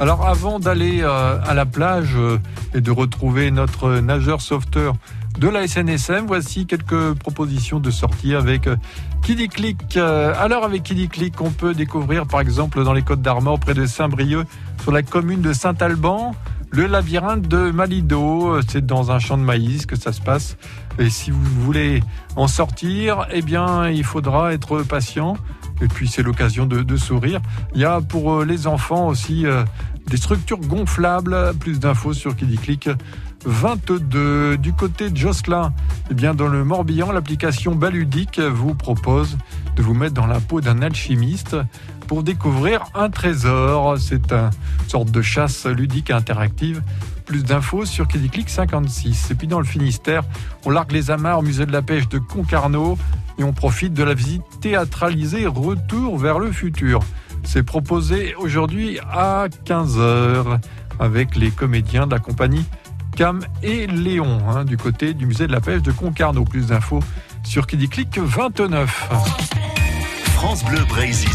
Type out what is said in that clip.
Alors avant d'aller euh, à la plage euh, et de retrouver notre nageur sauveteur de la SNSM, voici quelques propositions de sortie avec euh, Kiddy. Alors avec Kiddy Click, on peut découvrir par exemple dans les Côtes d'Armor près de Saint-Brieuc, sur la commune de Saint-Alban, le labyrinthe de Malido. C'est dans un champ de maïs que ça se passe. Et si vous voulez en sortir, eh bien il faudra être patient. Et puis c'est l'occasion de, sourire. Il y a pour les enfants aussi des structures gonflables. Plus d'infos sur Kiddy Click 22. Du côté de Jocelyn, eh bien dans le Morbihan, l'application Baludique vous propose de vous mettre dans la peau d'un alchimiste pour découvrir un trésor. C'est une sorte de chasse ludique interactive. Plus d'infos sur Click 56. Et puis dans le Finistère, on largue les amarres au musée de la pêche de Concarneau et on profite de la visite théâtralisée Retour vers le futur. C'est proposé aujourd'hui à 15h avec les comédiens de la compagnie Cam et Léon hein, du côté du musée de la pêche de Concarneau. Plus d'infos sur Kiddy Click 29. France Bleu Brésil.